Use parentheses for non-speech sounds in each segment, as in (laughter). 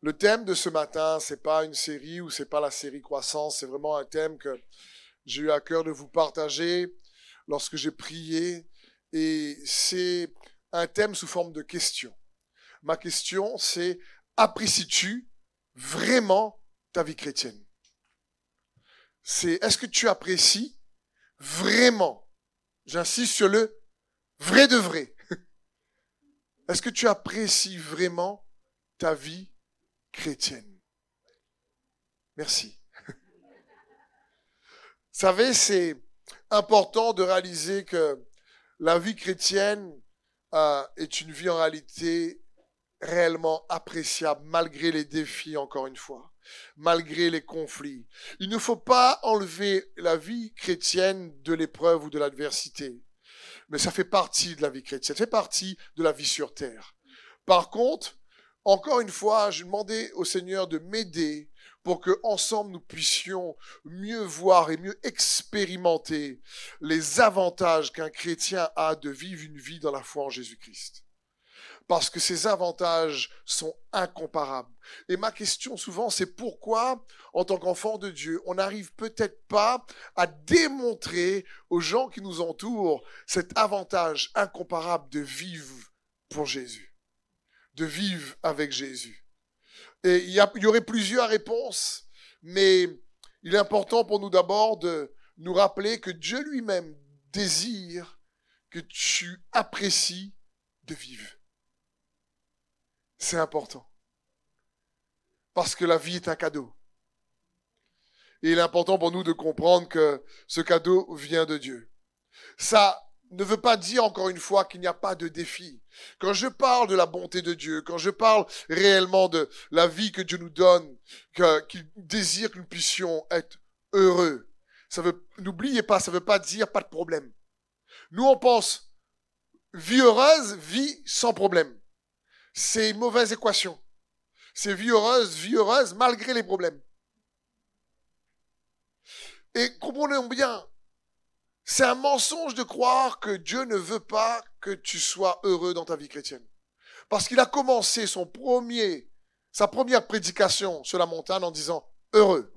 Le thème de ce matin, c'est pas une série ou c'est pas la série croissance, c'est vraiment un thème que j'ai eu à cœur de vous partager lorsque j'ai prié et c'est un thème sous forme de question. Ma question, c'est apprécies-tu vraiment ta vie chrétienne? C'est est-ce que tu apprécies vraiment J'insiste sur le vrai de vrai. (laughs) Est-ce que tu apprécies vraiment ta vie chrétienne. Merci. Vous savez, c'est important de réaliser que la vie chrétienne euh, est une vie en réalité réellement appréciable malgré les défis, encore une fois, malgré les conflits. Il ne faut pas enlever la vie chrétienne de l'épreuve ou de l'adversité, mais ça fait partie de la vie chrétienne, ça fait partie de la vie sur terre. Par contre, encore une fois, je demandais au Seigneur de m'aider pour que ensemble nous puissions mieux voir et mieux expérimenter les avantages qu'un chrétien a de vivre une vie dans la foi en Jésus-Christ. Parce que ces avantages sont incomparables. Et ma question souvent, c'est pourquoi, en tant qu'enfant de Dieu, on n'arrive peut-être pas à démontrer aux gens qui nous entourent cet avantage incomparable de vivre pour Jésus? De vivre avec Jésus. Et il y, aurait plusieurs réponses, mais il est important pour nous d'abord de nous rappeler que Dieu lui-même désire que tu apprécies de vivre. C'est important. Parce que la vie est un cadeau. Et il est important pour nous de comprendre que ce cadeau vient de Dieu. Ça ne veut pas dire encore une fois qu'il n'y a pas de défi. Quand je parle de la bonté de Dieu, quand je parle réellement de la vie que Dieu nous donne, qu'il désire que nous puissions être heureux, ça veut, n'oubliez pas, ça veut pas dire pas de problème. Nous, on pense vie heureuse, vie sans problème. C'est une mauvaise équation. C'est vie heureuse, vie heureuse malgré les problèmes. Et comprenons bien, c'est un mensonge de croire que Dieu ne veut pas que tu sois heureux dans ta vie chrétienne. Parce qu'il a commencé son premier, sa première prédication sur la montagne en disant heureux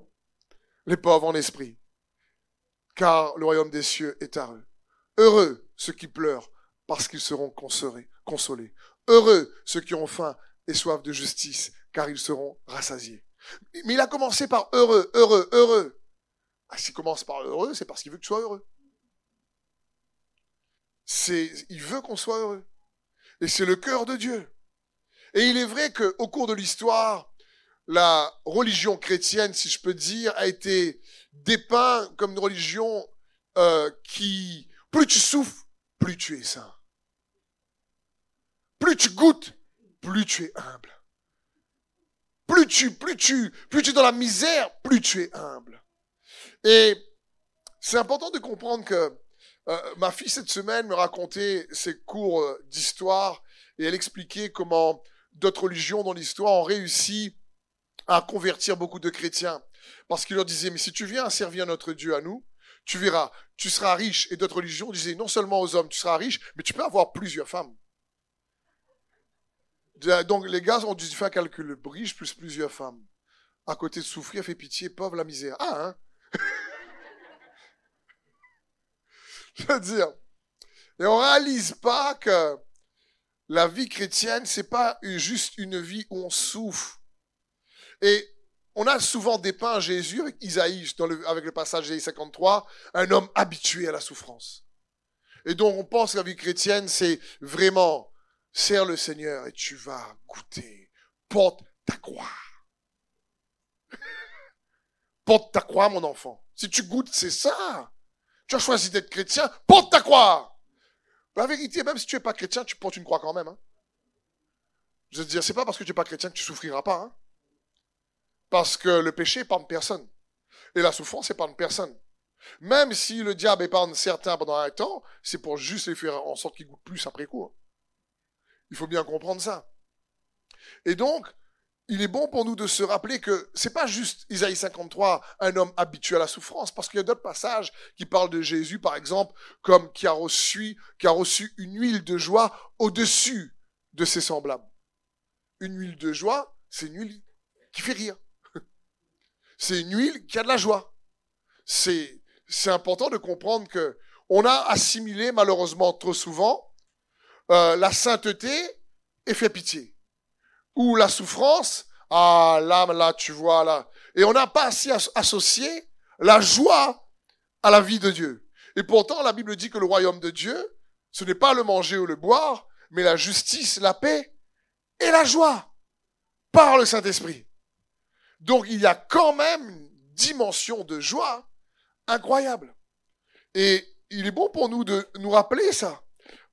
les pauvres en esprit, car le royaume des cieux est à eux. Heureux ceux qui pleurent parce qu'ils seront consolés. Heureux ceux qui ont faim et soif de justice, car ils seront rassasiés. Mais il a commencé par heureux, heureux, heureux. Ah, s'il commence par heureux, c'est parce qu'il veut que tu sois heureux. C'est, il veut qu'on soit heureux. Et c'est le cœur de Dieu. Et il est vrai qu'au cours de l'histoire, la religion chrétienne, si je peux dire, a été dépeinte comme une religion euh, qui, plus tu souffres, plus tu es saint. Plus tu goûtes, plus tu es humble. Plus tu, plus tu, plus tu es dans la misère, plus tu es humble. Et c'est important de comprendre que euh, ma fille, cette semaine, me racontait ses cours euh, d'histoire et elle expliquait comment d'autres religions dans l'histoire ont réussi à convertir beaucoup de chrétiens. Parce qu'il leur disait, mais si tu viens servir notre Dieu à nous, tu verras, tu seras riche. Et d'autres religions disaient, non seulement aux hommes, tu seras riche, mais tu peux avoir plusieurs femmes. Donc les gars ont dû faire un calcul, riche plus plusieurs femmes. À côté de souffrir, fait pitié, pauvre la misère. Ah, hein? (laughs) Je veux dire. Et on réalise pas que la vie chrétienne, c'est pas juste une vie où on souffre. Et on a souvent dépeint Jésus avec Isaïe, avec le passage d'Isaïe 53, un homme habitué à la souffrance. Et donc on pense que la vie chrétienne, c'est vraiment, sers le Seigneur et tu vas goûter. Porte ta croix. (laughs) Porte ta croix, mon enfant. Si tu goûtes, c'est ça. Tu as choisi d'être chrétien, porte ta croix. La vérité, même si tu n'es pas chrétien, tu portes une croix quand même. Hein. Je veux dire, c'est pas parce que tu n'es pas chrétien que tu souffriras pas. Hein. Parce que le péché épargne personne. Et la souffrance épargne personne. Même si le diable épargne certains pendant un temps, c'est pour juste les faire en sorte qu'ils goûtent plus après coup. Hein. Il faut bien comprendre ça. Et donc, il est bon pour nous de se rappeler que c'est pas juste Isaïe 53, un homme habitué à la souffrance, parce qu'il y a d'autres passages qui parlent de Jésus, par exemple, comme qui a reçu, une huile de joie au-dessus de ses semblables. Une huile de joie, c'est une huile qui fait rire. (laughs) C'est une huile qui a de la joie. C'est, c'est important de comprendre que on a assimilé malheureusement trop souvent euh, la sainteté et fait pitié. Ou la souffrance, ah là, là, tu vois, là. Et on n'a pas assez associé la joie à la vie de Dieu. Et pourtant, la Bible dit que le royaume de Dieu, ce n'est pas le manger ou le boire, mais la justice, la paix et la joie par le Saint-Esprit. Donc il y a quand même une dimension de joie incroyable. Et il est bon pour nous de nous rappeler ça,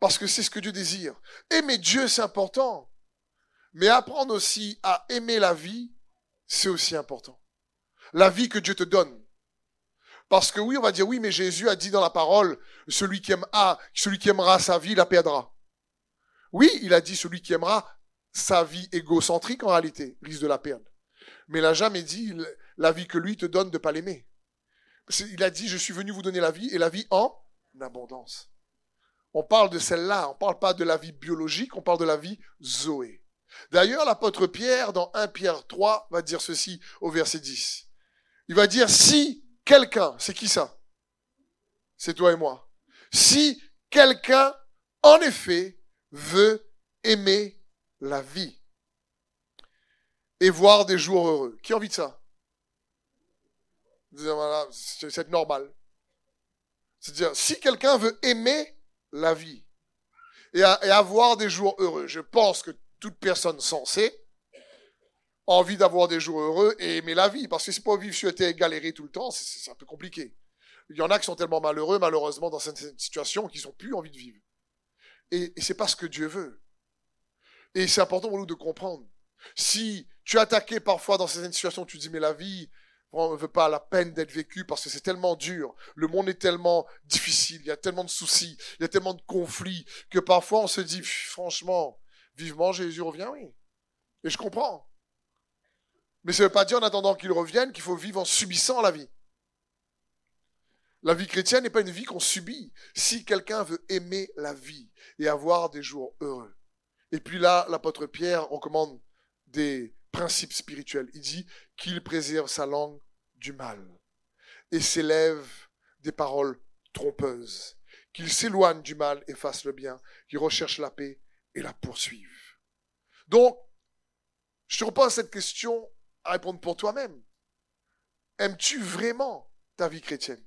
parce que c'est ce que Dieu désire. Aimer Dieu, c'est important. Mais apprendre aussi à aimer la vie, c'est aussi important. La vie que Dieu te donne. Parce que oui, on va dire oui, mais Jésus a dit dans la parole, celui qui aimera, celui qui aimera sa vie la perdra. Oui, il a dit celui qui aimera sa vie égocentrique en réalité risque de la perdre. Mais il n'a jamais dit la vie que lui te donne de ne pas l'aimer. Il a dit je suis venu vous donner la vie et la vie en abondance. On parle de celle-là, on ne parle pas de la vie biologique, on parle de la vie Zoé. D'ailleurs, l'apôtre Pierre, dans 1 Pierre 3, va dire ceci au verset 10. Il va dire, si quelqu'un, c'est qui ça? C'est toi et moi. Si quelqu'un, en effet, veut aimer la vie et voir des jours heureux. Qui a envie de ça? C'est normal. C'est-à-dire, si quelqu'un veut aimer la vie et, avoir des jours heureux, je pense que toute personne sensée a envie d'avoir des jours heureux et aimer la vie. Parce que c'est pas vivre sur terre et galérer tout le temps, c'est un peu compliqué. Il y en a qui sont tellement malheureux, malheureusement, dans cette situation qu'ils n'ont plus envie de vivre. Et, et c'est pas ce que Dieu veut. Et c'est important pour nous de comprendre. Si tu es attaqué parfois dans certaines situations, tu dis, mais la vie, on ne veut pas la peine d'être vécue parce que c'est tellement dur. Le monde est tellement difficile. Il y a tellement de soucis. Il y a tellement de conflits que parfois on se dit, franchement, vivement Jésus revient, oui. Et je comprends. Mais ça ne veut pas dire en attendant qu'il revienne qu'il faut vivre en subissant la vie. La vie chrétienne n'est pas une vie qu'on subit. Si quelqu'un veut aimer la vie et avoir des jours heureux. Et puis là, l'apôtre Pierre recommande des principes spirituels. Il dit qu'il préserve sa langue du mal et s'élève des paroles trompeuses, qu'il s'éloigne du mal et fasse le bien, qu'il recherche la paix et la poursuive. Donc, je te repose cette question à répondre pour toi-même. Aimes-tu vraiment ta vie chrétienne?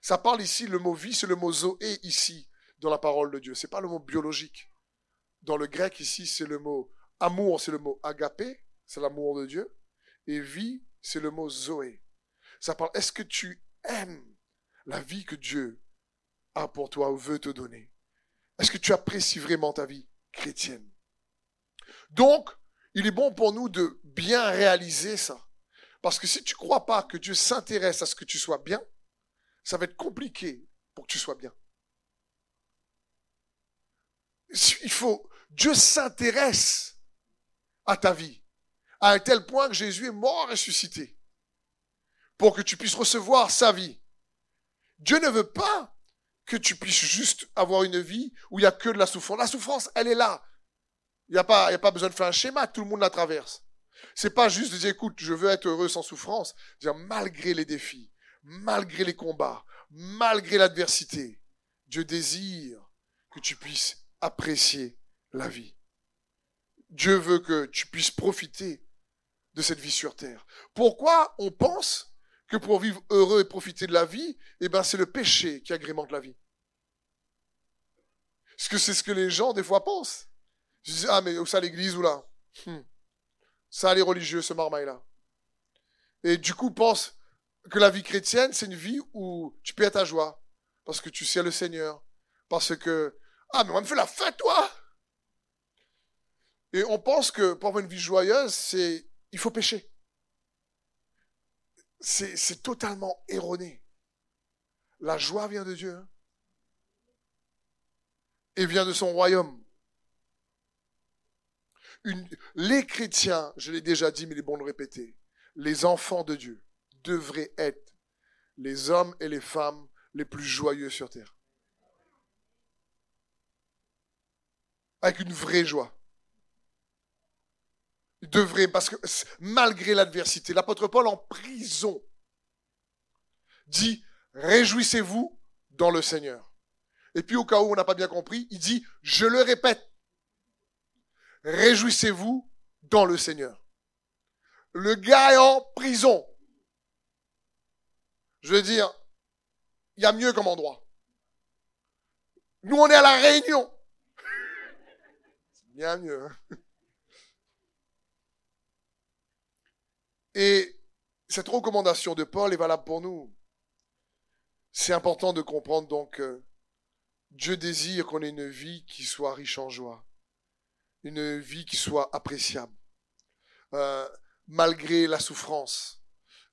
Ça parle ici, le mot vie, c'est le mot zoé ici, dans la parole de Dieu. Ce n'est pas le mot biologique. Dans le grec ici, c'est le mot amour, c'est le mot agapé, c'est l'amour de Dieu. Et vie, c'est le mot zoé. Ça parle, est-ce que tu aimes la vie que Dieu a pour toi ou veut te donner? Est-ce que tu apprécies vraiment ta vie chrétienne? Donc, il est bon pour nous de bien réaliser ça. Parce que si tu ne crois pas que Dieu s'intéresse à ce que tu sois bien, ça va être compliqué pour que tu sois bien. Il faut, Dieu s'intéresse à ta vie, à un tel point que Jésus est mort ressuscité, pour que tu puisses recevoir sa vie. Dieu ne veut pas que tu puisses juste avoir une vie où il n'y a que de la souffrance. La souffrance, elle est là. Il n'y a, pas, a pas besoin de faire un schéma, tout le monde la traverse. C'est pas juste de dire, écoute, je veux être heureux sans souffrance. Dire, malgré les défis, malgré les combats, malgré l'adversité, Dieu désire que tu puisses apprécier la vie. Dieu veut que tu puisses profiter de cette vie sur terre. Pourquoi on pense que pour vivre heureux et profiter de la vie, eh ben, c'est le péché qui agrémente la vie? Est-ce que c'est ce que les gens, des fois, pensent? Je dis, ah, mais où ça l'église ou là? Hmm. Ça, les religieux, ce marmaille-là. Et du coup, pense que la vie chrétienne, c'est une vie où tu perds ta joie. Parce que tu sais le Seigneur. Parce que, ah, mais on me fait la fête, toi! Et on pense que pour avoir une vie joyeuse, c'est, il faut pécher. C'est totalement erroné. La joie vient de Dieu. Hein. et vient de son royaume les chrétiens, je l'ai déjà dit, mais il est bon de le répéter, les enfants de Dieu devraient être les hommes et les femmes les plus joyeux sur terre. Avec une vraie joie. Devrait, parce que malgré l'adversité, l'apôtre Paul en prison dit, réjouissez-vous dans le Seigneur. Et puis au cas où on n'a pas bien compris, il dit, je le répète, réjouissez-vous dans le Seigneur. Le gars est en prison. Je veux dire, il y a mieux comme endroit. Nous, on est à la Réunion. (laughs) C'est bien mieux. Hein. Et cette recommandation de Paul est valable pour nous. C'est important de comprendre donc que Dieu désire qu'on ait une vie qui soit riche en joie, une vie qui soit appréciable, euh, malgré la souffrance,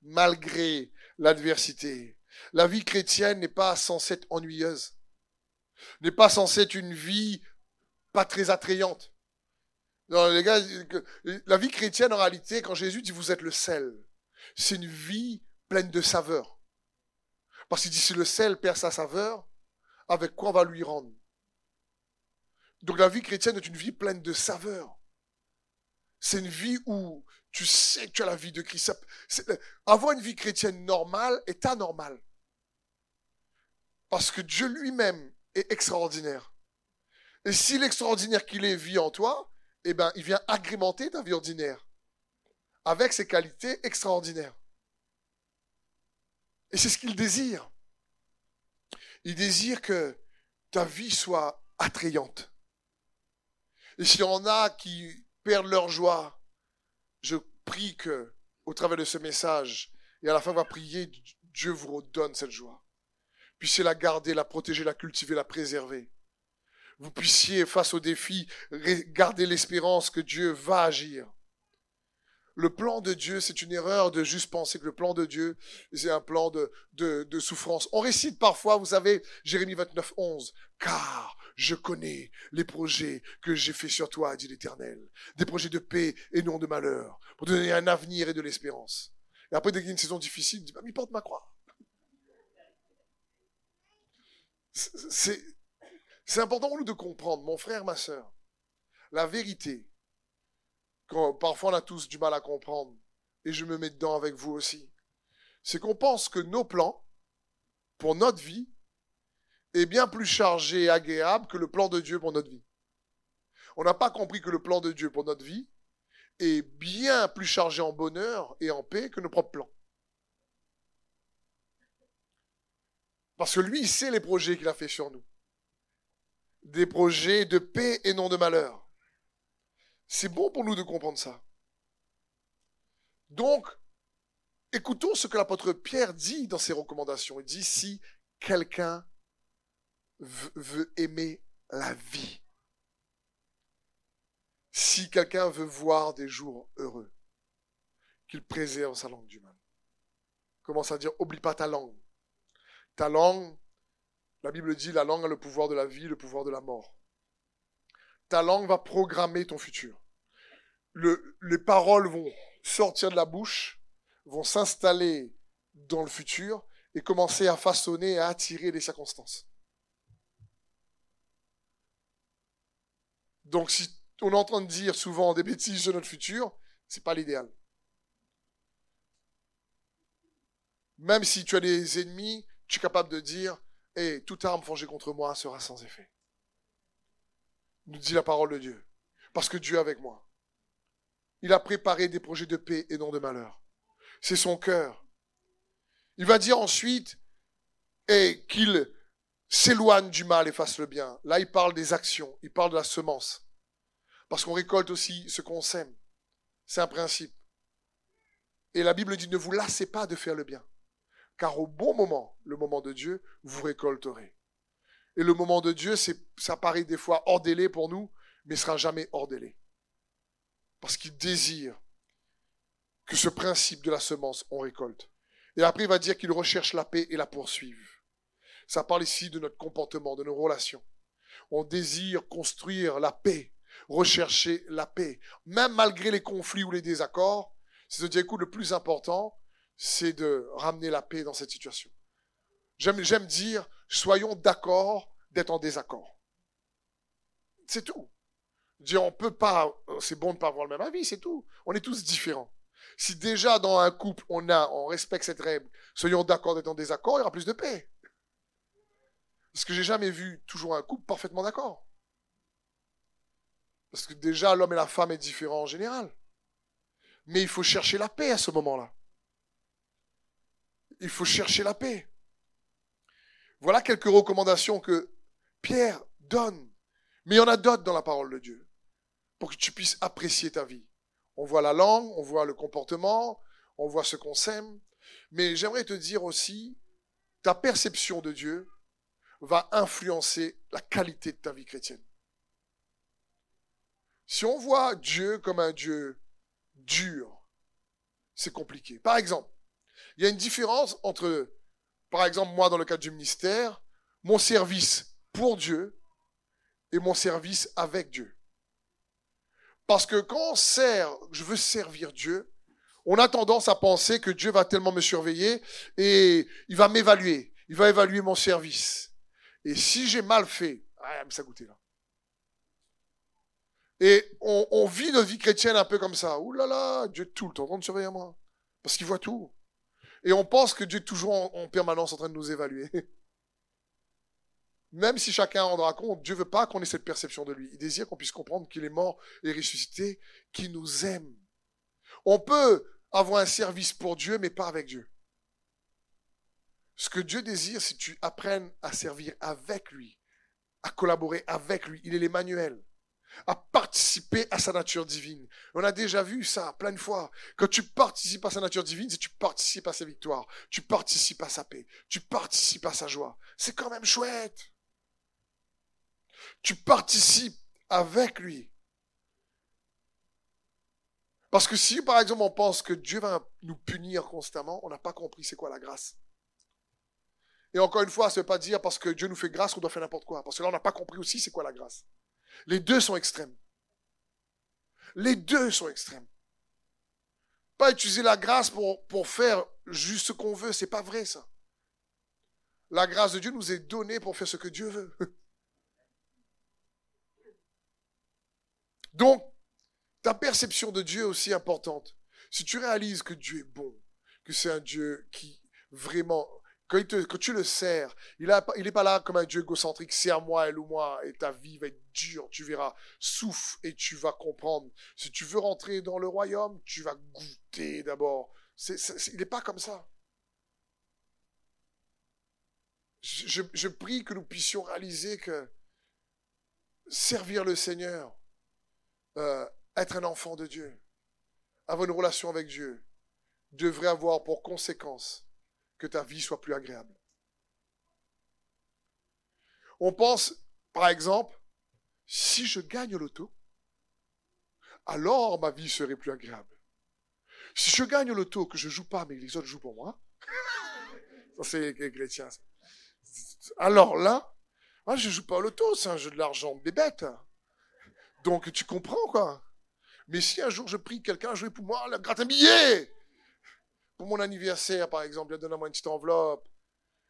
malgré l'adversité. La vie chrétienne n'est pas censée être ennuyeuse, n'est pas censée être une vie pas très attrayante. Non, les gars, la vie chrétienne, en réalité, quand Jésus dit vous êtes le sel, c'est une vie pleine de saveur. Parce qu'il dit si le sel perd sa saveur, avec quoi on va lui rendre? Donc la vie chrétienne est une vie pleine de saveur. C'est une vie où tu sais que tu as la vie de Christ. Avoir une vie chrétienne normale est anormal. Parce que Dieu lui-même est extraordinaire. Et si l'extraordinaire qu'il est vit en toi, eh ben, il vient agrémenter ta vie ordinaire avec ses qualités extraordinaires. Et c'est ce qu'il désire. Il désire que ta vie soit attrayante. Et s'il y en a qui perdent leur joie, je prie que, au travers de ce message, et à la fin, on va prier, Dieu vous redonne cette joie. Puissiez la garder, la protéger, la cultiver, la préserver. Vous puissiez, face aux défis, garder l'espérance que Dieu va agir. Le plan de Dieu, c'est une erreur de juste penser que le plan de Dieu, c'est un plan de, de, souffrance. On récite parfois, vous savez, Jérémie 29, 11, car je connais les projets que j'ai faits sur toi, dit l'Éternel. Des projets de paix et non de malheur, pour te donner un avenir et de l'espérance. Et après, dès qu'il y a une saison difficile, il dit, bah, mais porte ma croix. C'est, c'est important pour nous de comprendre, mon frère, ma soeur, la vérité, parfois on a tous du mal à comprendre, et je me mets dedans avec vous aussi, c'est qu'on pense que nos plans pour notre vie est bien plus chargé et agréable que le plan de Dieu pour notre vie. On n'a pas compris que le plan de Dieu pour notre vie est bien plus chargé en bonheur et en paix que nos propres plans. Parce que lui, il sait les projets qu'il a fait sur nous. Des projets de paix et non de malheur. C'est bon pour nous de comprendre ça. Donc, écoutons ce que l'apôtre Pierre dit dans ses recommandations. Il dit, si quelqu'un veut aimer la vie, si quelqu'un veut voir des jours heureux, qu'il préserve sa langue du mal. Commence à dire, oublie pas ta langue. Ta langue, la Bible dit, la langue a le pouvoir de la vie, le pouvoir de la mort. Ta langue va programmer ton futur. les paroles vont sortir de la bouche, vont s'installer dans le futur et commencer à façonner et à attirer les circonstances. Donc si on est en train de dire souvent des bêtises sur notre futur, c'est pas l'idéal. Même si tu as des ennemis, tu es capable de dire, et toute arme forgée contre moi sera sans effet nous dit la parole de Dieu. Parce que Dieu est avec moi. Il a préparé des projets de paix et non de malheur. C'est son cœur. Il va dire ensuite et qu'il s'éloigne du mal et fasse le bien. Là, il parle des actions, il parle de la semence. Parce qu'on récolte aussi ce qu'on sème. C'est un principe. Et la Bible dit, ne vous lassez pas de faire le bien. Car au bon moment, le moment de Dieu, vous récolterez. Et le moment de Dieu, ça paraît des fois hors délai pour nous, mais sera jamais hors délai. Parce qu'il désire que ce principe de la semence, on récolte. Et après, il va dire qu'il recherche la paix et la poursuive. Ça parle ici de notre comportement, de nos relations. On désire construire la paix, rechercher la paix. Même malgré les conflits ou les désaccords, c'est de dire, écoute, le plus important, c'est de ramener la paix dans cette situation. J'aime dire, soyons d'accord d'être en désaccord. C'est tout. Dire, on peut pas, c'est bon de pas avoir le même avis, c'est tout. On est tous différents. Si déjà dans un couple, on a, on respecte cette règle, soyons d'accord d'être en désaccord, il y aura plus de paix. Parce que j'ai jamais vu toujours un couple parfaitement d'accord. Parce que déjà, l'homme et la femme est différent en général. Mais il faut chercher la paix à ce moment-là. Il faut chercher la paix. Voilà quelques recommandations que Pierre donne. Mais il y en a d'autres dans la parole de Dieu. Pour que tu puisses apprécier ta vie. On voit la langue, on voit le comportement, on voit ce qu'on sème. Mais j'aimerais te dire aussi, ta perception de Dieu va influencer la qualité de ta vie chrétienne. Si on voit Dieu comme un Dieu dur, c'est compliqué. Par exemple, il y a une différence entre, par exemple, moi dans le cadre du ministère, mon service pour Dieu et mon service avec Dieu. Parce que quand on sert, je veux servir Dieu, on a tendance à penser que Dieu va tellement me surveiller et il va m'évaluer. Il va évaluer mon service. Et si j'ai mal fait, ah, ça goûter là. Et on, vit notre vie chrétienne un peu comme ça. Ouh là là, Dieu est tout le temps en train de surveiller moi. Parce qu'il voit tout. Et on pense que Dieu est toujours en, en permanence en train de nous évaluer. (laughs) Même si chacun rendra compte, Dieu veut pas qu'on ait cette perception de lui. Il désire qu'on puisse comprendre qu'il est mort et ressuscité, qu'il nous aime. On peut avoir un service pour Dieu, mais pas avec Dieu. Ce que Dieu désire, c'est que tu apprennes à servir avec lui, à collaborer avec lui. Il est l'Emmanuel. À participer à sa nature divine. On a déjà vu ça plein de fois. Quand tu participes à sa nature divine, c'est tu participes à sa victoire. Tu participes à sa paix. Tu participes à sa joie. C'est quand même chouette. Tu participes avec lui. Parce que si, par exemple, on pense que Dieu va nous punir constamment, on n'a pas compris c'est quoi la grâce. Et encore une fois, ça ne veut pas dire parce que Dieu nous fait grâce qu'on doit faire n'importe quoi. Parce que là, on n'a pas compris aussi c'est quoi la grâce. Les deux sont extrêmes. Les deux sont extrêmes. Pas utiliser la grâce pour, faire juste ce qu'on veut, c'est pas vrai ça. La grâce de Dieu nous est donnée pour faire ce que Dieu veut. Donc, ta perception de Dieu est aussi importante. Si tu réalises que Dieu est bon, que c'est un Dieu qui vraiment, quand, tu le sers, il n'est pas là comme un Dieu égocentrique, sers-moi, elle ou moi, et ta vie va être dure, tu verras, souffle et tu vas comprendre. Si tu veux rentrer dans le royaume, tu vas goûter d'abord. il n'est pas comme ça. Je, je prie que nous puissions réaliser que servir le Seigneur, euh, être un enfant de Dieu, avoir une relation avec Dieu, devrait avoir pour conséquence que ta vie soit plus agréable. On pense, par exemple, si je gagne l'auto, alors ma vie serait plus agréable. Si je gagne l'auto, que je joue pas, mais les autres jouent pour moi, (laughs) ça c'est chrétien. Alors là, moi je joue pas au loto, c'est un jeu de l'argent bébête. Donc tu comprends quoi. Mais si un jour je prie quelqu'un à jouer pour moi, gratte un billet pour mon anniversaire par exemple, il donne moi une petite enveloppe.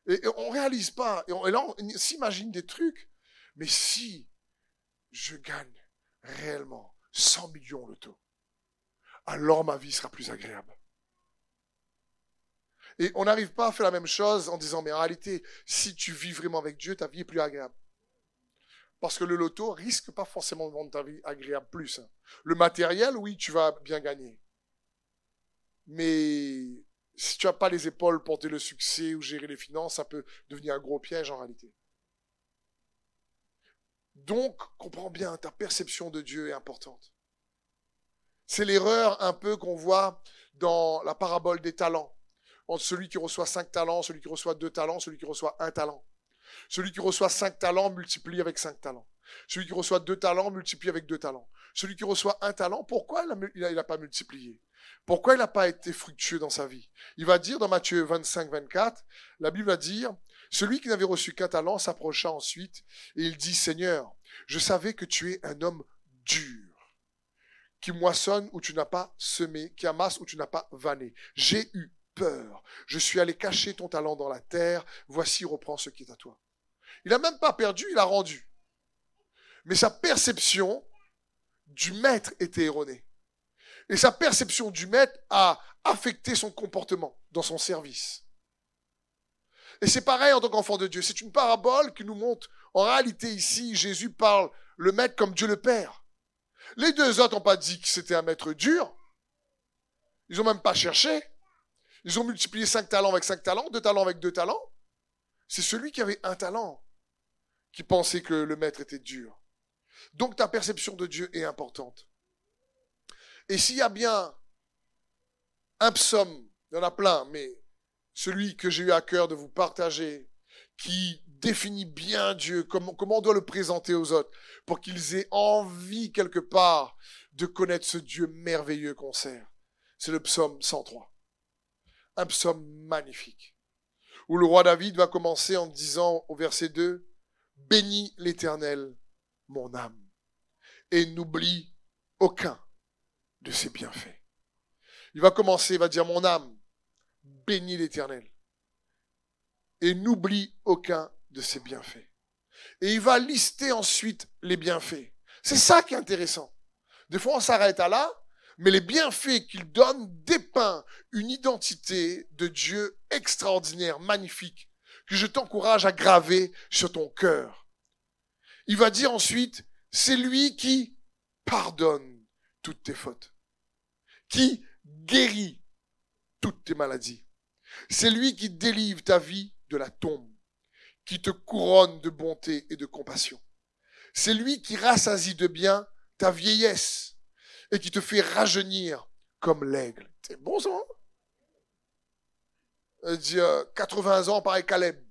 Et, on réalise pas. Et, là on, s'imagine des trucs. Mais si je gagne réellement 100 millions taux, alors ma vie sera plus agréable. Et on n'arrive pas à faire la même chose en disant, mais en réalité, si tu vis vraiment avec Dieu, ta vie est plus agréable. Parce que le loto risque pas forcément de rendre ta vie agréable plus. Hein. Le matériel, oui, tu vas bien gagner. Mais si tu n'as pas les épaules pour porter le succès ou gérer les finances, ça peut devenir un gros piège en réalité. Donc, comprends bien, ta perception de Dieu est importante. C'est l'erreur un peu qu'on voit dans la parabole des talents. Entre celui qui reçoit cinq talents, celui qui reçoit deux talents, celui qui reçoit un talent. Celui qui reçoit cinq talents multiplie avec cinq talents. Celui qui reçoit deux talents multiplie avec deux talents. Celui qui reçoit un talent, pourquoi il n'a pas multiplié? Pourquoi il n'a pas été fructueux dans sa vie? Il va dire dans Matthieu 25, 24, la Bible va dire, celui qui n'avait reçu qu'un talent s'approcha ensuite et il dit, Seigneur, je savais que tu es un homme dur, qui moissonne où tu n'as pas semé, qui amasse où tu n'as pas vanné. J'ai eu peur. Je suis allé cacher ton talent dans la terre. Voici, reprends ce qui est à toi. Il n'a même pas perdu, il a rendu. Mais sa perception du maître était erronée. Et sa perception du maître a affecté son comportement dans son service. Et c'est pareil en tant qu'enfant de Dieu. C'est une parabole qui nous montre, en réalité ici, Jésus parle le maître comme Dieu le Père. Les deux autres n'ont pas dit que c'était un maître dur. Ils n'ont même pas cherché. Ils ont multiplié cinq talents avec cinq talents, deux talents avec deux talents. C'est celui qui avait un talent qui pensait que le maître était dur. Donc ta perception de Dieu est importante. Et s'il y a bien un psaume, il y en a plein, mais celui que j'ai eu à cœur de vous partager, qui définit bien Dieu, comment, on doit le présenter aux autres, pour qu'ils aient envie quelque part de connaître ce Dieu merveilleux qu'on sert. C'est le psaume 103. Un psaume magnifique. Où le roi David va commencer en disant au verset 2, Bénis l'Éternel, mon âme, et n'oublie aucun de ses bienfaits. Il va commencer, il va dire, mon âme, bénis l'Éternel, et n'oublie aucun de ses bienfaits. Et il va lister ensuite les bienfaits. C'est ça qui est intéressant. Des fois, on s'arrête à là, mais les bienfaits qu'il donne dépeint une identité de Dieu extraordinaire, magnifique, que je t'encourage à graver sur ton cœur. Il va dire ensuite, c'est lui qui pardonne toutes tes fautes, qui guérit toutes tes maladies. C'est lui qui délivre ta vie de la tombe, qui te couronne de bonté et de compassion. C'est lui qui rassasie de bien ta vieillesse et qui te fait rajeunir comme l'aigle. C'est bon ça hein? Dit, 80 ans pareil Caleb.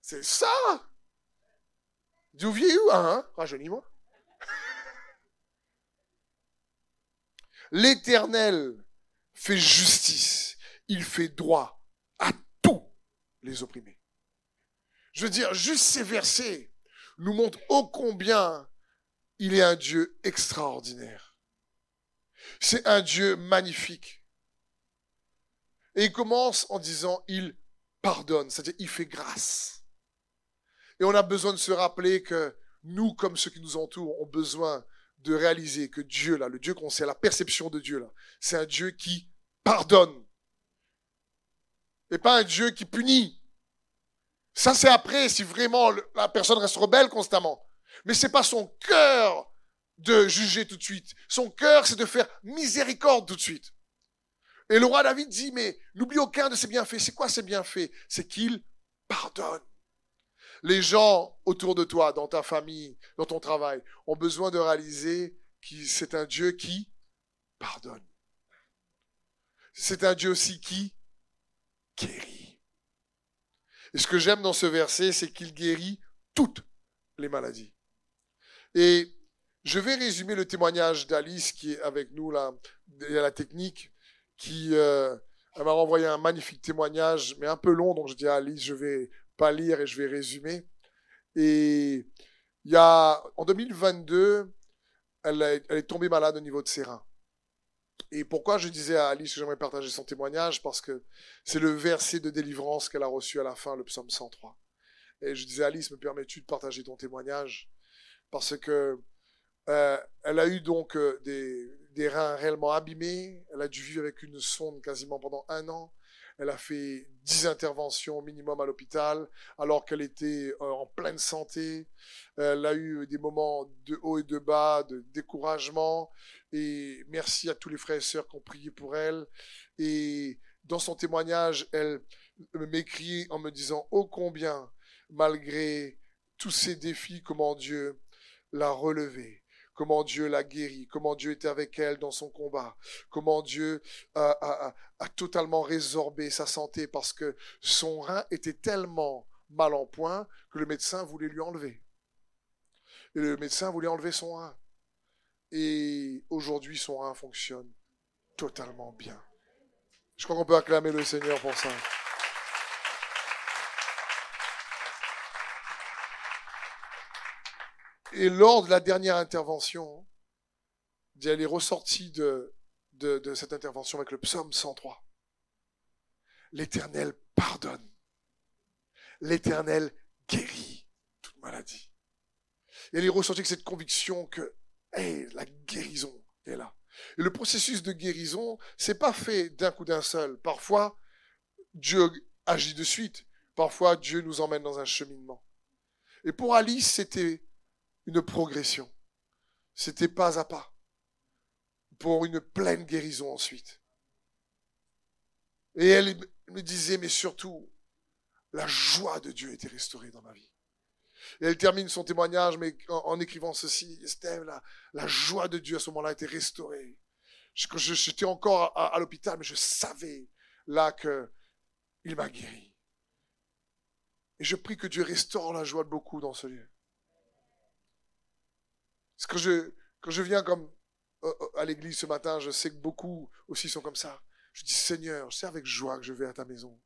C'est ça? D'où vieillis hein? Rajeunis-moi. (laughs) L'Éternel fait justice, il fait droit à tous les opprimés. Je veux dire, juste ces versets nous montrent ô combien il est un Dieu extraordinaire. C'est un Dieu magnifique. Et il commence en disant, il pardonne, c'est-à-dire il fait grâce. Et on a besoin de se rappeler que nous, comme ceux qui nous entourent, ont besoin de réaliser que Dieu, là, le Dieu qu'on sait, la perception de Dieu, là, c'est un Dieu qui pardonne. Et pas un Dieu qui punit. Ça, c'est après, si vraiment la personne reste rebelle constamment. Mais c'est pas son cœur de juger tout de suite. Son cœur, c'est de faire miséricorde tout de suite. Et le roi David dit, mais n'oublie aucun de ses bienfaits. C'est quoi ses bienfaits? C'est qu'il pardonne. Les gens autour de toi, dans ta famille, dans ton travail, ont besoin de réaliser que c'est un Dieu qui pardonne. C'est un Dieu aussi qui guérit. Et ce que j'aime dans ce verset, c'est qu'il guérit toutes les maladies. Et je vais résumer le témoignage d'Alice qui est avec nous là, à la technique, qui euh, m'a renvoyé un magnifique témoignage, mais un peu long, donc je dis à Alice, je vais pas lire et je vais résumer. Et il y a, en 2022, elle, elle est tombée malade au niveau de ses reins. Et pourquoi je disais à Alice que j'aimerais partager son témoignage? Parce que c'est le verset de délivrance qu'elle a reçu à la fin, le psaume 103. Et je disais, Alice, me permets-tu de partager ton témoignage? Parce que euh, elle a eu donc euh, des, des reins réellement abîmés. Elle a dû vivre avec une sonde quasiment pendant un an. Elle a fait 10 interventions minimum à l'hôpital alors qu'elle était euh, en pleine santé. Elle a eu des moments de haut et de bas, de découragement. Et merci à tous les frères et sœurs qui ont prié pour elle. Et dans son témoignage, elle m'écrit en me disant ô combien, malgré tous ces défis, comment Dieu l'a relevée comment Dieu l'a guérie, comment Dieu était avec elle dans son combat, comment Dieu a, totalement résorbé sa santé parce que son rein était tellement mal en point que le médecin voulait lui enlever. Et le médecin voulait enlever son rein. Et aujourd'hui, son rein fonctionne totalement bien. Je crois qu'on peut acclamer le Seigneur pour ça. Et lors de la dernière intervention, elle est ressortie de, de, de cette intervention avec le psaume 103. L'Éternel pardonne. L'Éternel guérit toute maladie. Et elle est ressentie avec cette conviction que, hey, la guérison est là. Et le processus de guérison, c'est pas fait d'un coup d'un seul. Parfois, Dieu agit de suite. Parfois, Dieu nous emmène dans un cheminement. Et pour Alice, c'était une progression. C'était pas à pas. Pour une pleine guérison ensuite. Et elle me disait, mais surtout, la joie de Dieu était restaurée dans ma vie. Et elle termine son témoignage mais en, écrivant ceci, Steve, la, la, joie de Dieu à ce moment-là était restaurée. J'étais encore à, l'hôpital, mais je savais là que il m'a guéri. Et je prie que Dieu restaure la joie de beaucoup dans ce lieu. Que je, quand je viens comme euh, euh, à l'église ce matin, je sais que beaucoup aussi sont comme ça. Je dis Seigneur, c'est avec joie que je vais à ta maison.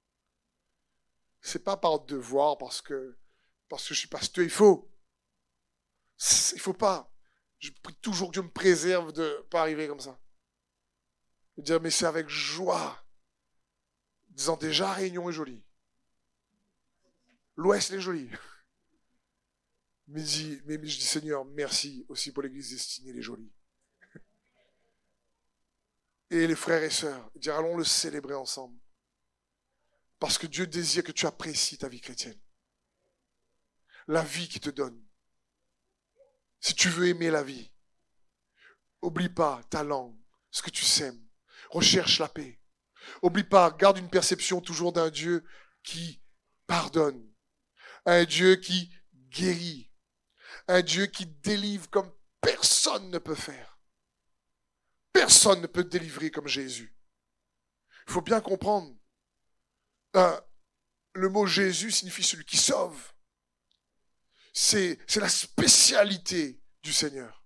C'est pas par devoir, parce que parce que je suis pasteur, il faut. Il faut pas. Je prie toujours que Dieu me préserve de pas arriver comme ça. De dire mais c'est avec joie. Disant déjà Réunion est jolie. L'Ouest est joli. Mais, mais, je dis Seigneur, merci aussi pour l'église destinée, les jolie. Et les frères et sœurs, dire allons le célébrer ensemble. Parce que Dieu désire que tu apprécies ta vie chrétienne. La vie qu'il te donne. Si tu veux aimer la vie, oublie pas ta langue, ce que tu sèmes. Recherche la paix. Oublie pas, garde une perception toujours d'un Dieu qui pardonne, un Dieu qui guérit, un Dieu qui délivre comme personne ne peut faire. Personne ne peut délivrer comme Jésus. Il faut bien comprendre. Euh, le mot Jésus signifie celui qui sauve. C'est la spécialité du Seigneur.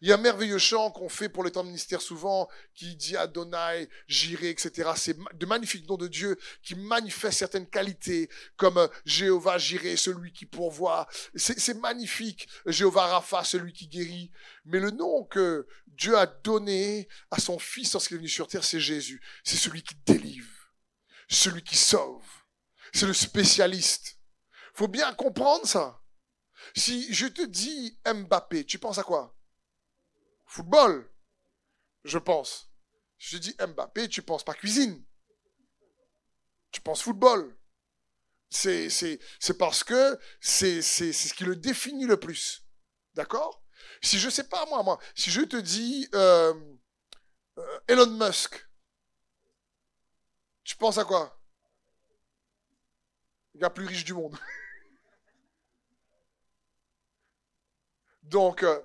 Il y a un merveilleux chant qu'on fait pour le temps de ministère souvent, qui dit Adonai, Jiré, etc. C'est de magnifiques noms de Dieu qui manifestent certaines qualités, comme euh, Jéhovah Jiré, celui qui pourvoit. C'est magnifique. Jéhovah Rapha, celui qui guérit. Mais le nom que Dieu a donné à son fils lorsqu'il est venu sur terre, c'est Jésus. C'est celui qui délivre, celui qui sauve. C'est le spécialiste. Faut bien comprendre ça. Si je te dis Mbappé, tu penses à quoi? Football, je pense. Je dis Mbappé, tu penses pas cuisine. Tu penses football. C'est, c'est, c'est parce que c'est, c'est, c'est ce qui le définit le plus. D'accord? Si je sais pas, moi, moi, si je te dis euh, euh, Elon Musk, tu penses à quoi? Le gars plus riche du monde. (laughs) Donc, euh,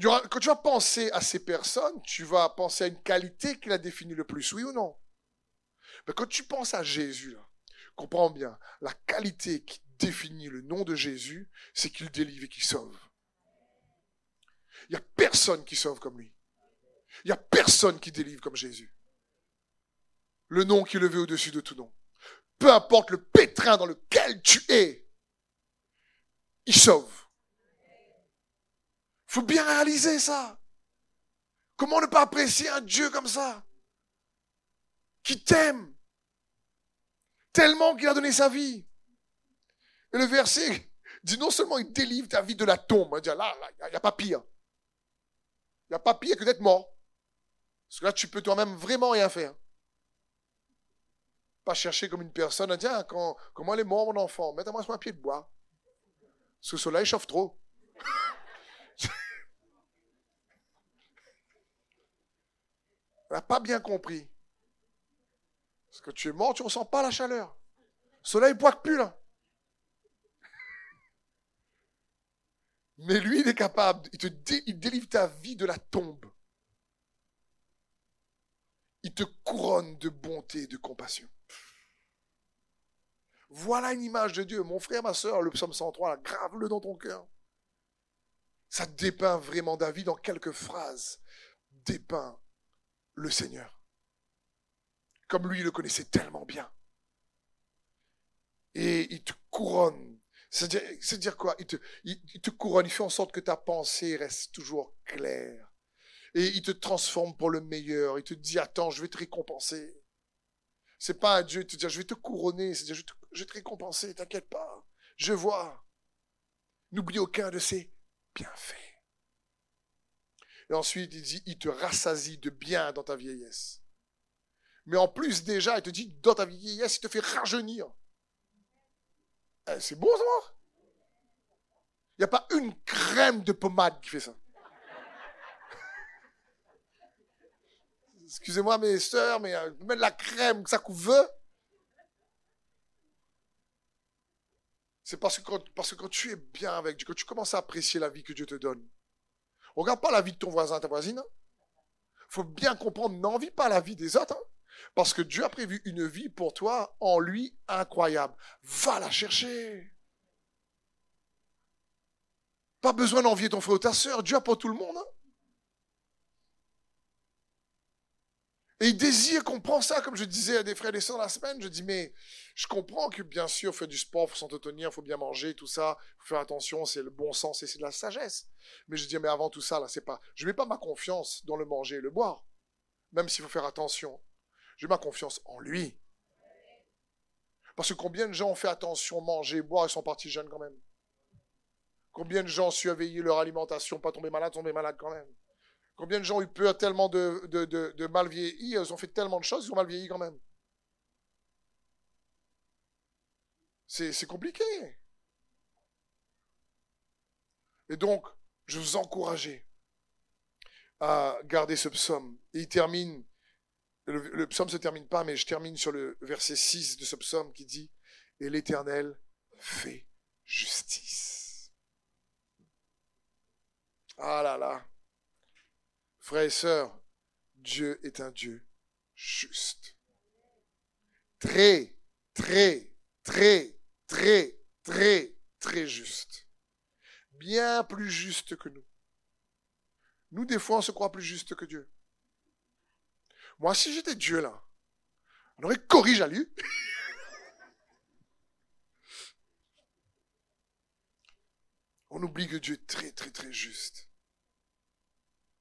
quand tu vas penser à ces personnes, tu vas penser à une qualité qui la définit le plus, oui ou non? Mais quand tu penses à Jésus, comprends bien, la qualité qui définit le nom de Jésus, c'est qu'il délivre et qu'il sauve. Il n'y a personne qui sauve comme lui. Il n'y a personne qui délivre comme Jésus. Le nom qui est levé au-dessus de tout nom. Peu importe le pétrin dans lequel tu es, il sauve faut bien réaliser ça. Comment ne pas apprécier un Dieu comme ça? Qui t'aime tellement qu'il a donné sa vie. Et le verset (laughs) dit non seulement il délivre ta vie de la tombe, il dit là, il n'y a pas pire. Il n'y a pas pire que d'être mort. Parce que là, tu peux toi-même vraiment rien faire. Pas chercher comme une personne, dire quand, comment elle est mort, mon enfant, mettez-moi sur un pied de bois. Parce que le soleil chauffe trop. (laughs) (laughs) Elle n'a pas bien compris. Parce que tu es mort, tu ne ressens pas la chaleur. Le soleil ne pointe plus là. (laughs) Mais lui, il est capable, il, il délivre ta vie de la tombe. Il te couronne de bonté et de compassion. Voilà une image de Dieu. Mon frère, ma soeur, le psaume 103, grave-le dans ton cœur. Ça dépeint vraiment David en quelques phrases. Dépeint le Seigneur. Comme lui, il le connaissait tellement bien. Et il te couronne. C'est-à-dire, dire quoi? Il te, il, te couronne, il fait en sorte que ta pensée reste toujours claire. Et il te transforme pour le meilleur. Il te dit, attends, je vais te récompenser. C'est pas un Dieu te dire, je vais te couronner. C'est-à-dire, je, vais te récompenser, t'inquiète pas. Je vois. N'oublie aucun de ces bienfaits. Et ensuite, il dit, il te rassasie de bien dans ta vieillesse. Mais en plus, déjà, il te dit, dans ta vieillesse, il te fait rajeunir. Eh, c'est bon, ça Il n'y a pas une crème de pommade qui fait ça. (laughs) Excusez-moi mes sœurs, mais euh, la crème que ça couvre. C'est parce que, quand, tu es bien avec Dieu, que tu commences à apprécier la vie que Dieu te donne. Regarde pas la vie de ton voisin, ta voisine. Il hein. faut bien comprendre, n'envie pas la vie des autres. Hein. parce que Dieu a prévu une vie pour toi en lui incroyable. Va la chercher. Pas besoin d'envier ton frère ou ta soeur. Dieu a pour tout le monde. Hein. Et il désire qu'on prend ça, comme je disais à des frères et sœurs la semaine. Je dis, mais je comprends que bien sûr, faire du sport, faut s'entretenir, faut bien manger, tout ça, faut faire attention, c'est le bon sens et c'est de la sagesse. Mais je dis, mais avant tout ça, là, c'est pas, je mets pas ma confiance dans le manger et le boire. Même s'il faut faire attention. Mets ma confiance en lui. Parce que combien de gens ont fait attention, manger, boire et sont partis jeunes quand même? Combien de gens ont leur alimentation, pas tomber malade, tomber malade quand même? Combien de gens ont eu peur tellement de, mal vieillir Ils ont fait tellement de choses, ils ont mal vieilli quand même. C'est compliqué. Et donc, je vous encourage à garder ce psaume. Et il termine, le, le psaume ne se termine pas, mais je termine sur le verset 6 de ce psaume qui dit Et l'Éternel fait justice. Ah là là. Frères et sœurs, Dieu est un Dieu juste. Très, très, très, très, très, très juste. Bien plus juste que nous. Nous, des fois, on se croit plus juste que Dieu. Moi, si j'étais Dieu là, on aurait corrigé à lui. on oublie que Dieu est très, très, très juste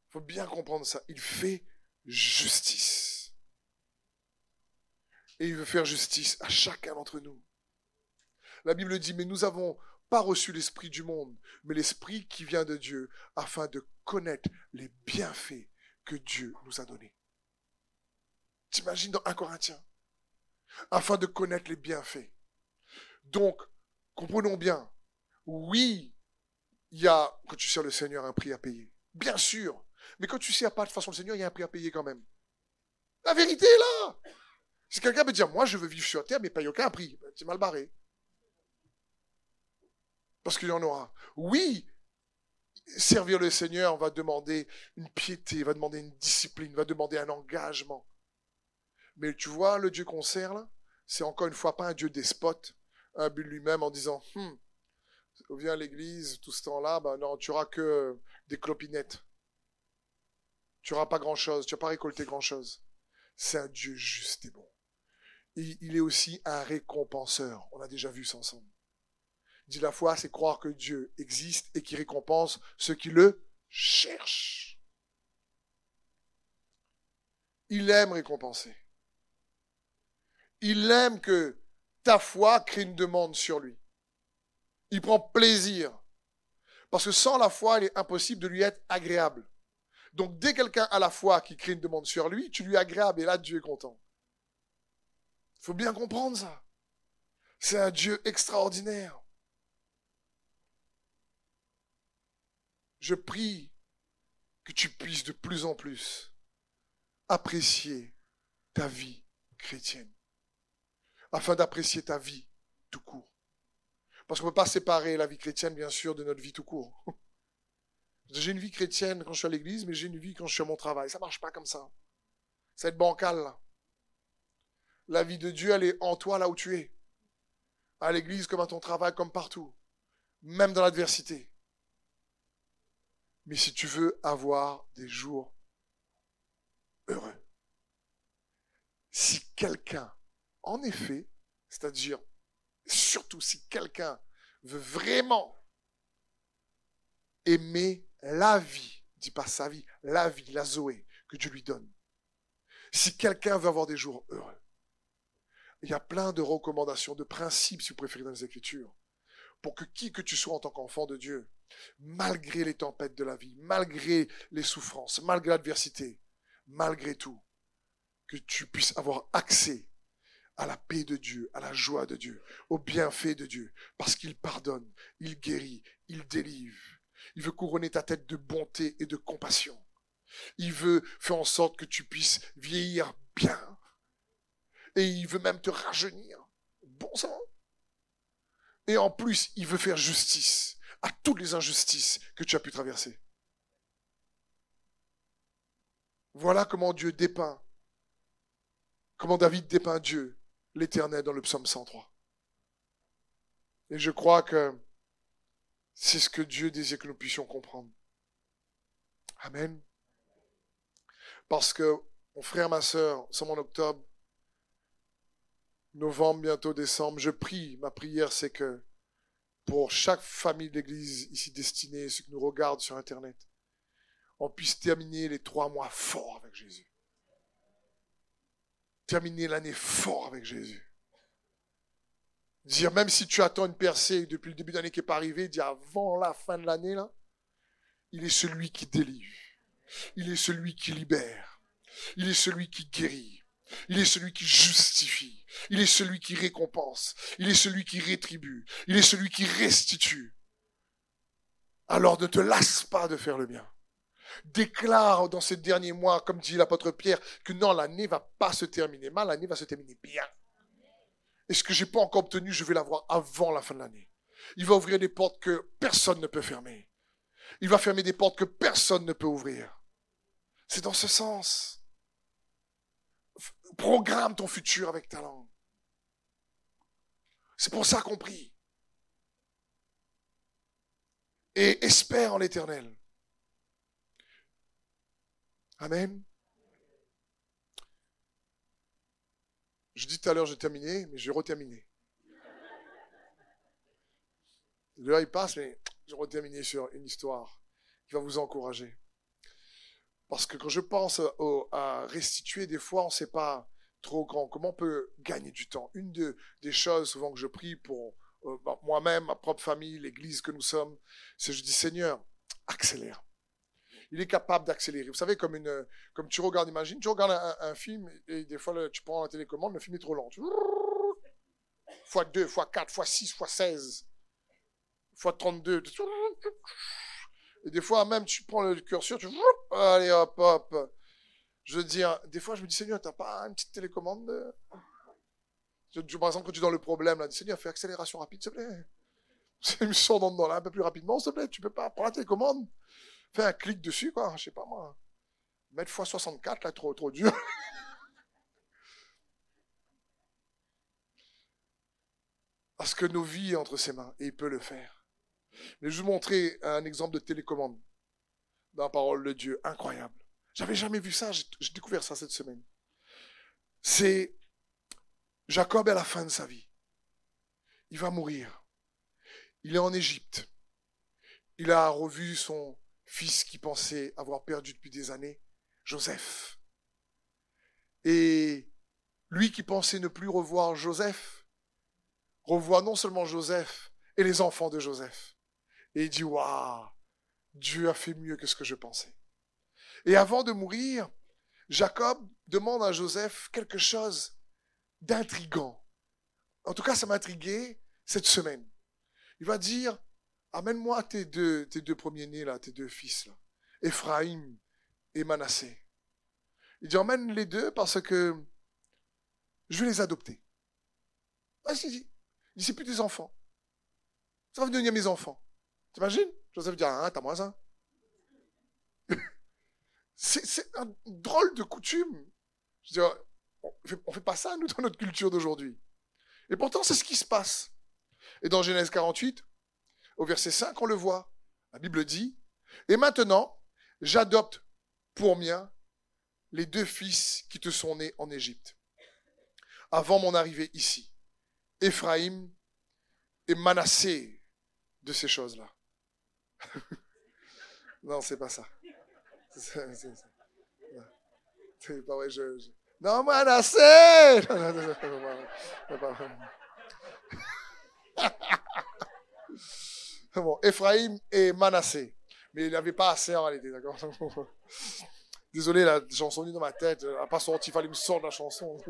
faut bien comprendre ça. Il fait justice. Et il veut faire justice à chacun d'entre nous. La Bible dit, mais nous n'avons pas reçu l'esprit du monde, mais l'esprit qui vient de Dieu, afin de connaître les bienfaits que Dieu nous a donnés. T'imagines dans 1 Corinthien? Afin de connaître les bienfaits. Donc, comprenons bien, oui, il y a, quand tu sers le Seigneur, un prix à payer. Bien sûr, mais quand tu sais pas de façon le Seigneur, il y a un prix à payer quand même. La vérité est là. Si quelqu'un veut dire, moi je veux vivre sur terre, mais paye aucun prix, ben, c'est mal barré. Parce qu'il y en aura. Oui, servir le Seigneur va demander une piété, va demander une discipline, va demander un engagement. Mais tu vois, le Dieu qu'on sert là, c'est encore une fois pas un Dieu despote, un but lui-même en disant, hum, viens à l'église tout ce temps-là, ben non, tu auras que des clopinettes tu n'auras pas grand-chose, tu n'as pas récolté grand-chose. C'est un Dieu juste et bon. Et il est aussi un récompenseur. On a déjà vu ça ensemble. dit la foi, c'est croire que Dieu existe et qu'il récompense ceux qui le cherchent. Il aime récompenser. Il aime que ta foi crée une demande sur lui. Il prend plaisir. Parce que sans la foi, il est impossible de lui être agréable. Donc dès quelqu'un a la foi qui crée une demande sur lui, tu lui agréables et là Dieu est content. Il faut bien comprendre ça. C'est un Dieu extraordinaire. Je prie que tu puisses de plus en plus apprécier ta vie chrétienne, afin d'apprécier ta vie tout court. Parce qu'on ne peut pas séparer la vie chrétienne, bien sûr, de notre vie tout court. J'ai une vie chrétienne quand je suis à l'église, mais j'ai une vie quand je suis à mon travail. Ça marche pas comme ça. Ça va être bancal. La vie de Dieu, elle est en toi, là où tu es. À l'église, comme à ton travail, comme partout. Même dans l'adversité. Mais si tu veux avoir des jours heureux, si quelqu'un, en effet, c'est-à-dire, surtout si quelqu'un veut vraiment aimer la vie, dis pas sa vie, la vie, la Zoé que Dieu lui donne. Si quelqu'un veut avoir des jours heureux, il y a plein de recommandations, de principes, si vous préférez, dans les Écritures, pour que qui que tu sois en tant qu'enfant de Dieu, malgré les tempêtes de la vie, malgré les souffrances, malgré l'adversité, malgré tout, que tu puisses avoir accès à la paix de Dieu, à la joie de Dieu, au bienfait de Dieu, parce qu'il pardonne, il guérit, il délivre. Il veut couronner ta tête de bonté et de compassion. Il veut faire en sorte que tu puisses vieillir bien. Et il veut même te rajeunir. Bon sang. Et en plus, il veut faire justice à toutes les injustices que tu as pu traverser. Voilà comment Dieu dépeint, comment David dépeint Dieu, l'Éternel, dans le psaume 103. Et je crois que c'est ce que Dieu désire que nous puissions comprendre. Amen. Parce que, mon frère, ma soeur, sommes en octobre, novembre, bientôt décembre, je prie, ma prière c'est que pour chaque famille d'église ici destinée, ceux qui nous regardent sur Internet, on puisse terminer les trois mois forts avec Jésus. Terminer l'année fort avec Jésus. Dire, même si tu attends une percée depuis le début d'année qui n'est pas arrivée, dire avant la fin de l'année, là, il est celui qui délivre. Il est celui qui libère. Il est celui qui guérit. Il est celui qui justifie. Il est celui qui récompense. Il est celui qui rétribue. Il est celui qui restitue. Alors ne te lasse pas de faire le bien. Déclare dans ces derniers mois, comme dit l'apôtre Pierre, que non, l'année va pas se terminer mal, l'année va se terminer bien. Et ce que j'ai pas encore obtenu, je vais l'avoir avant la fin de l'année. Il va ouvrir des portes que personne ne peut fermer. Il va fermer des portes que personne ne peut ouvrir. C'est dans ce sens. Programme ton futur avec talent. C'est pour ça qu'on prie. Et espère en l'éternel. Amen. Je dis tout à l'heure, j'ai terminé, mais je vais reterminer. L'heure, il passe, mais je vais reterminer sur une histoire qui va vous encourager. Parce que quand je pense à restituer, des fois, on ne sait pas trop grand. Comment on peut gagner du temps Une des choses souvent que je prie pour euh, bah, moi-même, ma propre famille, l'église que nous sommes, c'est je dis Seigneur, accélère. Il est capable d'accélérer. Vous savez, comme, tu regardes, imagine, tu regardes un, film et des fois tu prends la télécommande, le film est trop lent. Fois 2, fois 4, fois 6, fois 16, fois 32. Et des fois, même, tu prends le curseur, tu... Allez, hop, hop. Je veux dire, des fois, je me dis, Seigneur, t'as pas une petite télécommande? Par exemple, quand tu es dans le problème, là, dis, Seigneur, fais accélération rapide, s'il te plaît. C'est une sort dans, là, un peu plus rapidement, s'il te plaît. Tu peux pas prendre la télécommande. Fais un clic dessus, quoi. Je sais pas, moi. Mettre x 64, là, trop, trop dur. (laughs) Parce que nos vies sont entre ses mains et il peut le faire. Mais je vais vous montrer un exemple de télécommande dans la parole de Dieu incroyable. J'avais jamais vu ça, j'ai découvert ça cette semaine. C'est Jacob à la fin de sa vie. Il va mourir. Il est en Égypte. Il a revu son fils qui pensait avoir perdu depuis des années, Joseph. Et lui qui pensait ne plus revoir Joseph, revoit non seulement Joseph et les enfants de Joseph. Et il dit, waouh, Dieu a fait mieux que ce que je pensais. Et avant de mourir, Jacob demande à Joseph quelque chose d'intrigant. En tout cas, ça m'a intrigué cette semaine. Il va dire, amène-moi tes deux, tes deux premiers-nés, là, tes deux fils, là, Ephraim et Manassé. Il dit, emmène les deux parce que je vais les adopter. Si. Il dit, c'est plus des enfants. Ça va devenir mes enfants. T'imagines? Joseph dit, ah, t'as moins ça. (laughs) C'est un drôle de coutume. Je veux on ne fait pas ça, nous, dans notre culture d'aujourd'hui. Et pourtant, c'est ce qui se passe. Et dans Genèse 48, au verset 5, on le voit. La Bible dit, Et maintenant, j'adopte pour mien les deux fils qui te sont nés en Égypte, avant mon arrivée ici, Éphraïm et Manassé de ces choses-là. non, c'est pas ça. C'est pas vrai, je. Non, Manassé Bon, Ephraim et Manassé. Mais il n'avait pas assez en réalité, d'accord (laughs) Désolé, la chanson est dans ma tête. Elle n'a pas sorti, il fallait me sortir la chanson. (laughs)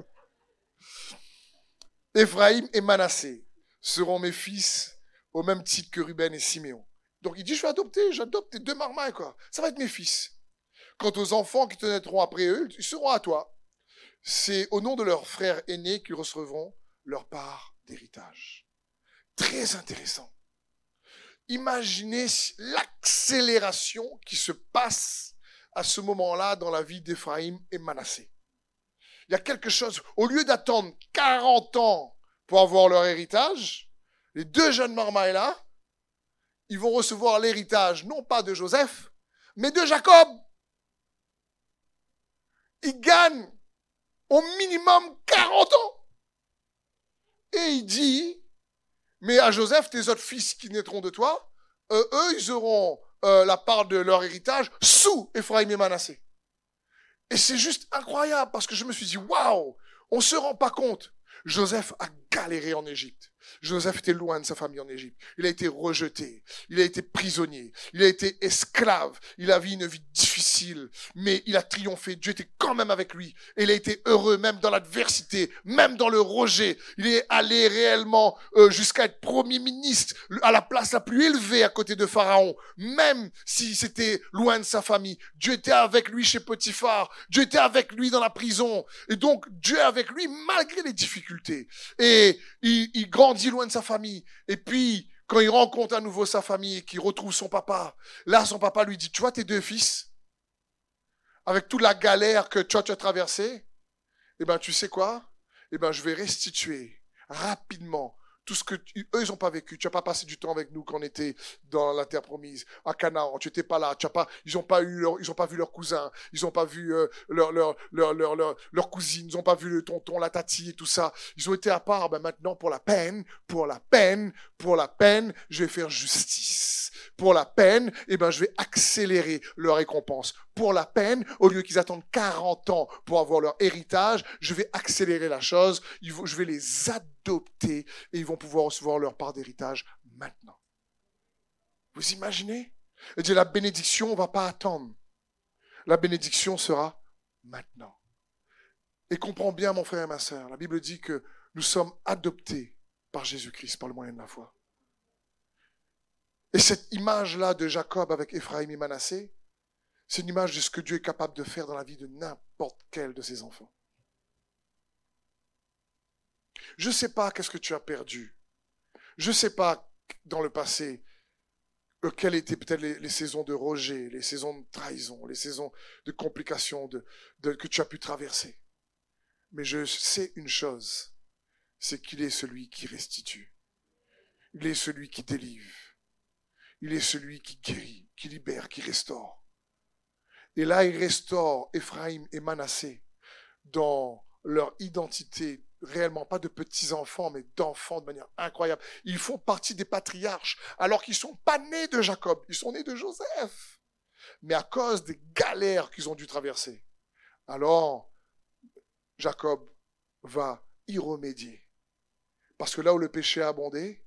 Ephraim et Manassé seront mes fils au même titre que Ruben et Siméon. Donc il dit, je vais adopter, j'adopte tes deux marmailles, quoi. Ça va être mes fils. Quant aux enfants qui te naîtront après eux, ils seront à toi. C'est au nom de leurs frères aînés qu'ils recevront leur part d'héritage. Très intéressant. Imaginez l'accélération qui se passe à ce moment-là dans la vie d'Éphraïm et Manassé. Il y a quelque chose, au lieu d'attendre 40 ans pour avoir leur héritage, les deux jeunes marmailles là, ils vont recevoir l'héritage non pas de Joseph, mais de Jacob. Ils gagnent au minimum 40 ans. Et il dit, mais à Joseph, tes autres fils qui naîtront de toi, euh, eux, ils auront euh, la part de leur héritage sous Ephraim et Manassé. Et c'est juste incroyable parce que je me suis dit, waouh, on se rend pas compte. Joseph a galéré en Égypte. Joseph était loin de sa famille en Égypte. Il a été rejeté. Il a été prisonnier. Il a été esclave. Il a vécu une vie difficile. Mais il a triomphé. Dieu était quand même avec lui. Il a été heureux même dans l'adversité, même dans le rejet. Il est allé réellement euh, jusqu'à être premier ministre à la place la plus élevée à côté de Pharaon. Même si c'était loin de sa famille. Dieu était avec lui chez Potiphar. Dieu était avec lui dans la prison. Et donc Dieu est avec lui malgré les difficultés. Et il, grandit loin de sa famille. Et puis, quand il rencontre à nouveau sa famille et qu'il retrouve son papa, là, son papa lui dit, tu vois tes deux fils, avec toute la galère que tu as, tu as traversée, eh ben, tu sais quoi? Eh ben, je vais restituer rapidement tout ce que eux ils ont pas vécu. Tu n'as pas passé du temps avec nous quand on était dans la terre promise à Canaan. Tu n'étais pas là. Tu as pas, ils ont pas eu ils ont pas vu leur cousin. Ils ont pas vu euh, leur, leur, leur, leur, leur, leur cousine. Ils ont pas vu le tonton, la tati et tout ça. Ils ont été à part. Ben maintenant pour la peine, pour la peine, pour la peine, je vais faire justice. Pour la peine, eh ben je vais accélérer leur récompense. Pour la peine, au lieu qu'ils attendent 40 ans pour avoir leur héritage, je vais accélérer la chose. Je vais les adopter et ils vont pouvoir recevoir leur part d'héritage maintenant. Vous imaginez? Et dit la bénédiction, on va pas attendre. La bénédiction sera maintenant. Et comprends bien, mon frère et ma sœur, la Bible dit que nous sommes adoptés par Jésus-Christ par le moyen de la foi. Et cette image-là de Jacob avec Ephraim et Manassé, c'est une image de ce que Dieu est capable de faire dans la vie de n'importe quel de ses enfants. Je ne sais pas qu'est-ce que tu as perdu. Je ne sais pas dans le passé euh, quelles étaient peut-être les, saisons de rejet, les saisons de trahison, les saisons de complications que tu as pu traverser. Mais je sais une chose, c'est qu'il est celui qui restitue. Il est celui qui délivre. Il est celui qui guérit, qui libère, qui restaure. Et là, il restaure Ephraim et Manassé dans leur identité réellement pas de petits-enfants, mais d'enfants de manière incroyable. Ils font partie des patriarches, alors qu'ils sont pas nés de Jacob, ils sont nés de Joseph. Mais à cause des galères qu'ils ont dû traverser, alors Jacob va y remédier. Parce que là où le péché a abondé,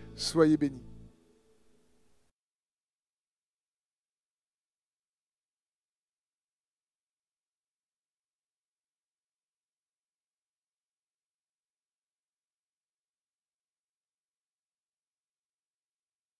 Soyez bénis.